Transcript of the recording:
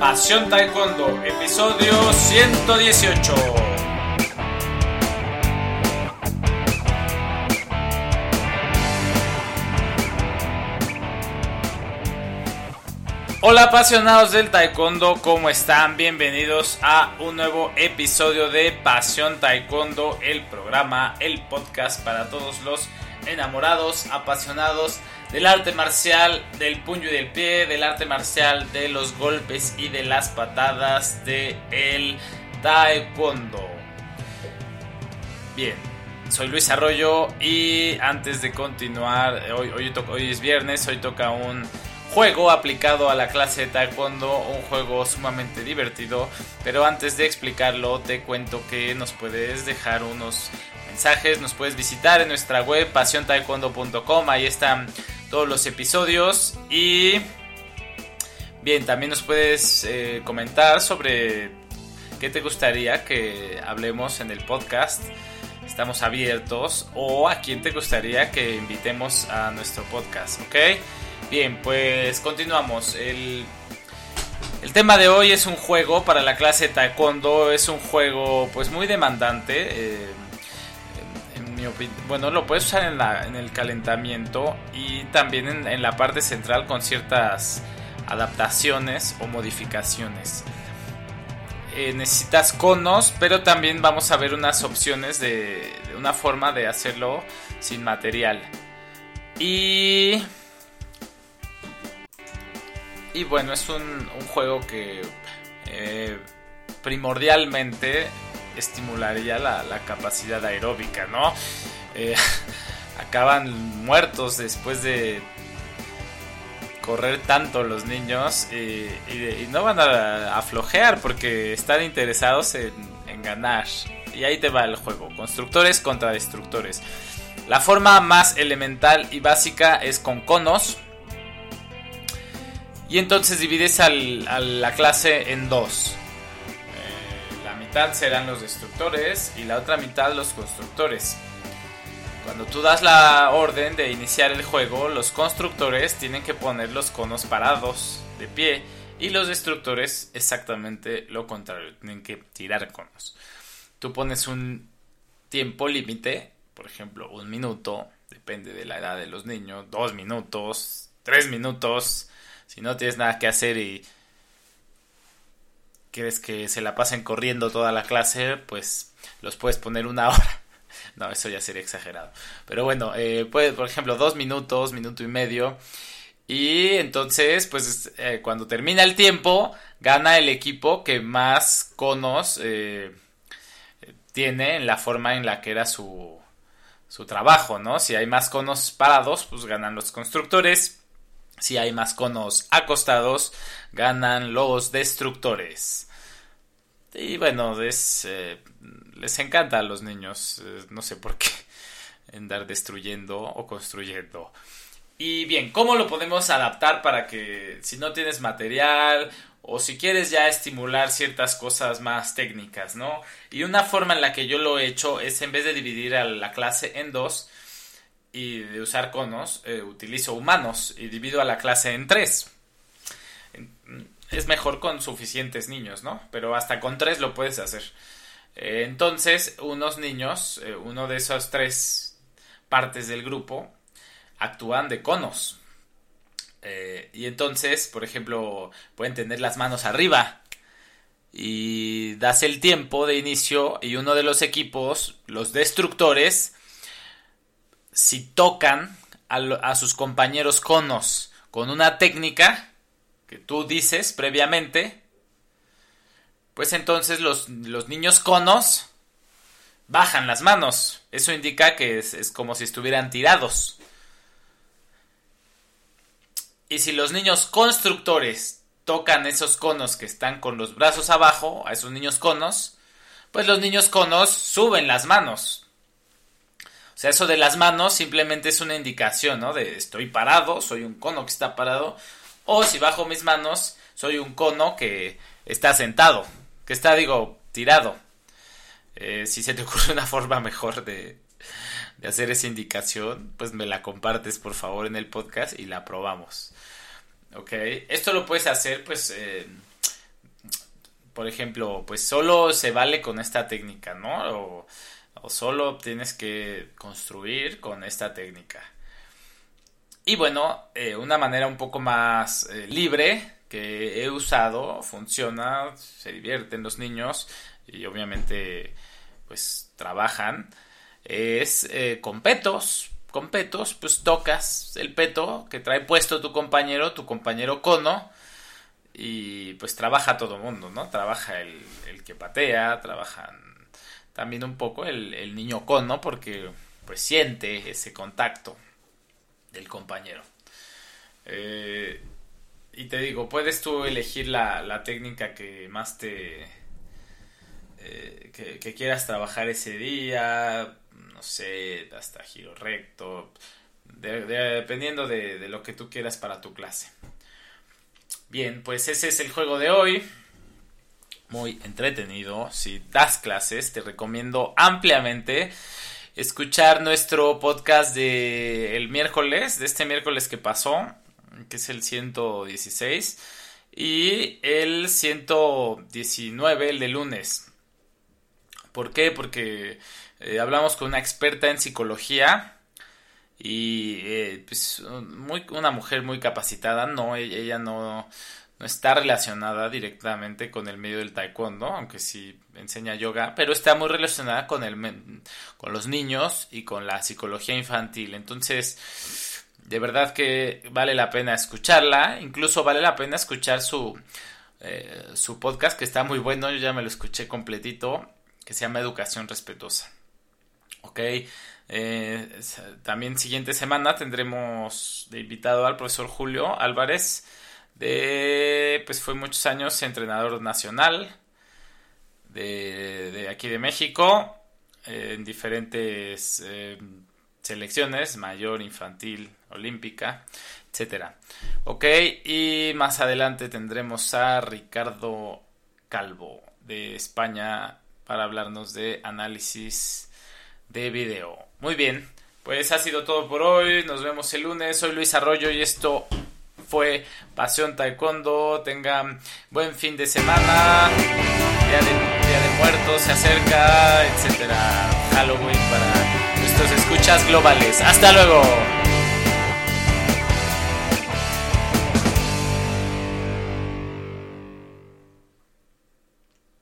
Pasión Taekwondo, episodio 118. Hola apasionados del taekwondo, ¿cómo están? Bienvenidos a un nuevo episodio de Pasión Taekwondo, el programa, el podcast para todos los enamorados, apasionados del arte marcial del puño y del pie, del arte marcial de los golpes y de las patadas de el taekwondo. Bien, soy Luis Arroyo y antes de continuar, hoy, hoy, hoy es viernes, hoy toca un juego aplicado a la clase de taekwondo, un juego sumamente divertido, pero antes de explicarlo te cuento que nos puedes dejar unos mensajes, nos puedes visitar en nuestra web pasiontaekwondo.com, ahí están todos los episodios y bien, también nos puedes eh, comentar sobre qué te gustaría que hablemos en el podcast. Estamos abiertos o a quién te gustaría que invitemos a nuestro podcast, ¿ok? Bien, pues continuamos. El, el tema de hoy es un juego para la clase taekwondo. Es un juego pues muy demandante. Eh, bueno, lo puedes usar en, el calentamiento y también en, la parte central con ciertas adaptaciones o modificaciones. Eh, necesitas conos, pero también vamos a ver unas opciones de, una forma de hacerlo sin material. Y y bueno, es un, un juego que eh, primordialmente estimularía la, la, capacidad aeróbica, ¿no? Eh, acaban muertos después de correr tanto los niños y, y, no van a, a, flojear porque están interesados en, ganar. Y ahí te va el juego, constructores contra destructores. La forma más elemental y básica es con conos, y entonces divides a la clase en dos. Mitad serán los destructores y la otra mitad los constructores. Cuando tú das la orden de iniciar el juego, los constructores tienen que poner los conos parados de pie y los destructores exactamente lo contrario, tienen que tirar conos. Tú pones un tiempo límite, por ejemplo, un minuto, depende de la edad de los niños, dos minutos, tres minutos, si no tienes nada que hacer y quieres que se la pasen corriendo toda la clase, pues los puedes poner una hora. No, eso ya sería exagerado. Pero bueno, eh, por ejemplo, dos minutos, minuto y medio. Y entonces, pues eh, cuando termina el tiempo, gana el equipo que más conos eh, tiene en la forma en la que era su, su trabajo, ¿no? Si hay más conos parados, pues ganan los constructores. Si hay más conos acostados, ganan los destructores. Y bueno, es, eh, les encanta a los niños, eh, no sé por qué, andar destruyendo o construyendo. Y bien, ¿cómo lo podemos adaptar para que si no tienes material o si quieres ya estimular ciertas cosas más técnicas, ¿no? Y una forma en la que yo lo he hecho es en vez de dividir a la clase en dos, y de usar conos, eh, utilizo humanos y divido a la clase en tres. Es mejor con suficientes niños, ¿no? Pero hasta con tres lo puedes hacer. Eh, entonces, unos niños, eh, uno de esas tres partes del grupo, actúan de conos. Y entonces, por ejemplo, pueden tener las manos arriba. Y das el tiempo de inicio y uno de los equipos, los destructores, si tocan a, sus compañeros conos con una técnica que tú dices previamente, pues entonces los, los niños conos bajan las manos. Eso indica que es, es, como si estuvieran tirados. Y si los niños constructores tocan esos conos que están con los brazos abajo, a esos niños conos, pues los niños conos suben las manos. O sea, eso de las manos simplemente es una indicación, ¿no? De estoy parado, soy un cono que está parado. O si bajo mis manos, soy un cono que está sentado, que está, digo, tirado. Eh, si se te ocurre una forma mejor de, hacer esa indicación, pues me la compartes por favor en el podcast y la probamos. Ok, esto lo puedes hacer pues eh, por ejemplo, pues solo se vale con esta técnica, ¿no? O, solo tienes que construir con esta técnica. Y bueno, eh, una manera un poco más eh, libre que he usado, funciona, se divierten los niños y obviamente pues trabajan, es eh, con petos. Con petos, pues tocas el peto que trae puesto tu compañero, tu compañero cono, y pues trabaja todo el mundo, ¿no? Trabaja el, que patea, trabajan también un poco el, niño cono, porque pues siente ese contacto del compañero. Eh, y te digo, puedes tú elegir la, técnica que más te... Eh, que, quieras trabajar ese día, no sé, hasta giro recto, dependiendo de, lo que tú quieras para tu clase. Bien, pues ese es el juego de hoy. Muy entretenido. Si das clases, te recomiendo ampliamente escuchar nuestro podcast de el miércoles, de este miércoles que pasó que es el 116, y el 119, el de lunes. ¿Por qué? Porque eh, hablamos con una experta en psicología y eh, pues, muy, una mujer muy capacitada, no, e-, ella no, no está relacionada directamente con el medio del taekwondo, aunque sí enseña yoga, pero está muy relacionada con, el, con los niños y con la psicología infantil. Entonces, de verdad que vale la pena escucharla, incluso vale la pena escuchar su, eh, su podcast que está muy bueno, yo ya me lo escuché completito, que se llama Educación Respetuosa. Ok, eh, también siguiente semana tendremos de invitado al profesor Julio Álvarez, de, pues fue muchos años entrenador nacional de, de aquí de México, en diferentes selecciones, mayor, infantil, olímpica, etcétera. Ok, y más adelante tendremos a Ricardo Calvo de España para hablarnos de análisis de video. Muy bien, pues ha sido todo por hoy. Nos vemos el lunes. Soy Luis Arroyo y esto fue Pasión Taekwondo. Tengan buen fin de semana. Día de, Muertos se acerca, etcétera. Halloween para escuchas globales. Hasta luego.